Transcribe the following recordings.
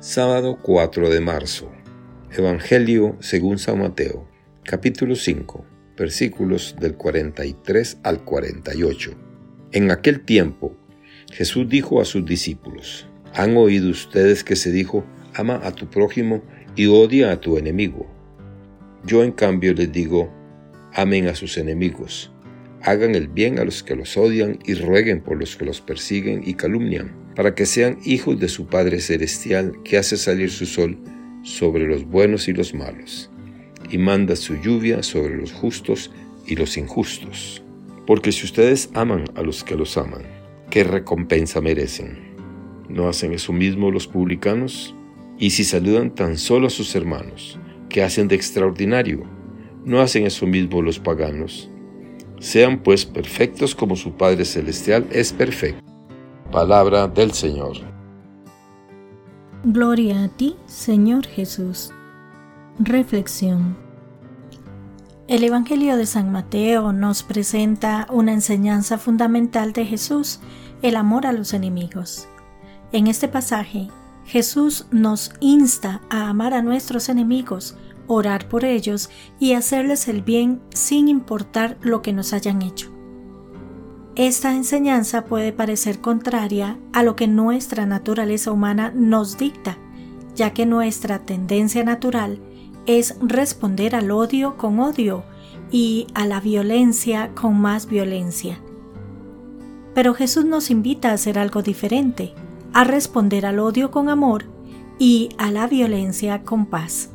Sábado 4 de marzo. Evangelio según San Mateo, capítulo 5, versículos del 43 al 48. En aquel tiempo, Jesús dijo a sus discípulos, ¿han oído ustedes que se dijo, ama a tu prójimo y odia a tu enemigo? Yo en cambio les digo, amen a sus enemigos, hagan el bien a los que los odian y rueguen por los que los persiguen y calumnian para que sean hijos de su Padre Celestial que hace salir su sol sobre los buenos y los malos, y manda su lluvia sobre los justos y los injustos. Porque si ustedes aman a los que los aman, ¿qué recompensa merecen? ¿No hacen eso mismo los publicanos? Y si saludan tan solo a sus hermanos, ¿qué hacen de extraordinario? ¿No hacen eso mismo los paganos? Sean pues perfectos como su Padre Celestial es perfecto. Palabra del Señor. Gloria a ti, Señor Jesús. Reflexión. El Evangelio de San Mateo nos presenta una enseñanza fundamental de Jesús, el amor a los enemigos. En este pasaje, Jesús nos insta a amar a nuestros enemigos, orar por ellos y hacerles el bien sin importar lo que nos hayan hecho. Esta enseñanza puede parecer contraria a lo que nuestra naturaleza humana nos dicta, ya que nuestra tendencia natural es responder al odio con odio y a la violencia con más violencia. Pero Jesús nos invita a hacer algo diferente, a responder al odio con amor y a la violencia con paz.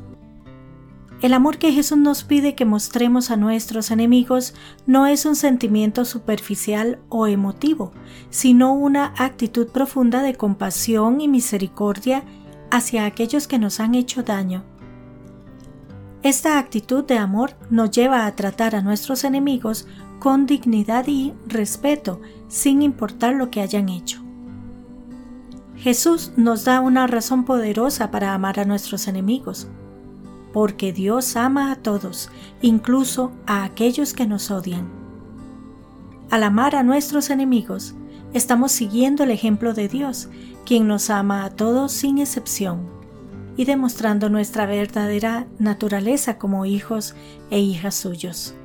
El amor que Jesús nos pide que mostremos a nuestros enemigos no es un sentimiento superficial o emotivo, sino una actitud profunda de compasión y misericordia hacia aquellos que nos han hecho daño. Esta actitud de amor nos lleva a tratar a nuestros enemigos con dignidad y respeto, sin importar lo que hayan hecho. Jesús nos da una razón poderosa para amar a nuestros enemigos porque Dios ama a todos, incluso a aquellos que nos odian. Al amar a nuestros enemigos, estamos siguiendo el ejemplo de Dios, quien nos ama a todos sin excepción, y demostrando nuestra verdadera naturaleza como hijos e hijas suyos.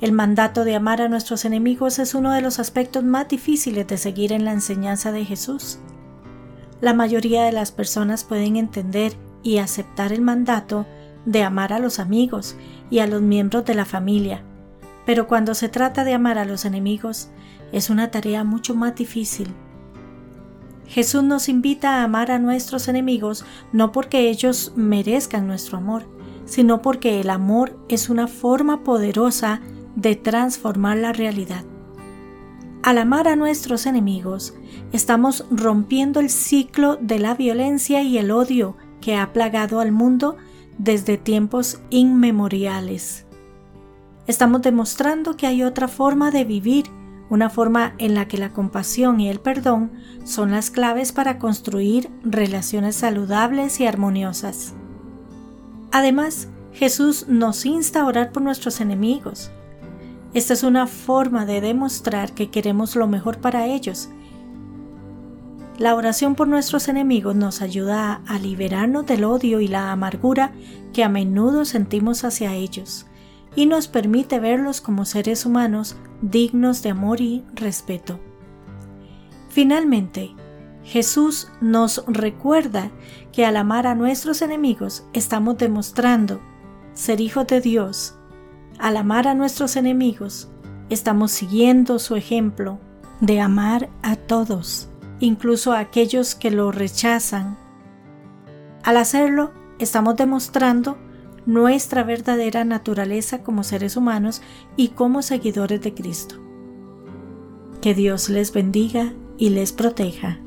El mandato de amar a nuestros enemigos es uno de los aspectos más difíciles de seguir en la enseñanza de Jesús. La mayoría de las personas pueden entender y aceptar el mandato de amar a los amigos y a los miembros de la familia. Pero cuando se trata de amar a los enemigos, es una tarea mucho más difícil. Jesús nos invita a amar a nuestros enemigos no porque ellos merezcan nuestro amor, sino porque el amor es una forma poderosa de transformar la realidad. Al amar a nuestros enemigos, estamos rompiendo el ciclo de la violencia y el odio que ha plagado al mundo desde tiempos inmemoriales. Estamos demostrando que hay otra forma de vivir, una forma en la que la compasión y el perdón son las claves para construir relaciones saludables y armoniosas. Además, Jesús nos insta a orar por nuestros enemigos. Esta es una forma de demostrar que queremos lo mejor para ellos la oración por nuestros enemigos nos ayuda a liberarnos del odio y la amargura que a menudo sentimos hacia ellos y nos permite verlos como seres humanos dignos de amor y respeto. Finalmente, Jesús nos recuerda que al amar a nuestros enemigos estamos demostrando ser hijos de Dios. Al amar a nuestros enemigos estamos siguiendo su ejemplo de amar a todos incluso a aquellos que lo rechazan. Al hacerlo, estamos demostrando nuestra verdadera naturaleza como seres humanos y como seguidores de Cristo. Que Dios les bendiga y les proteja.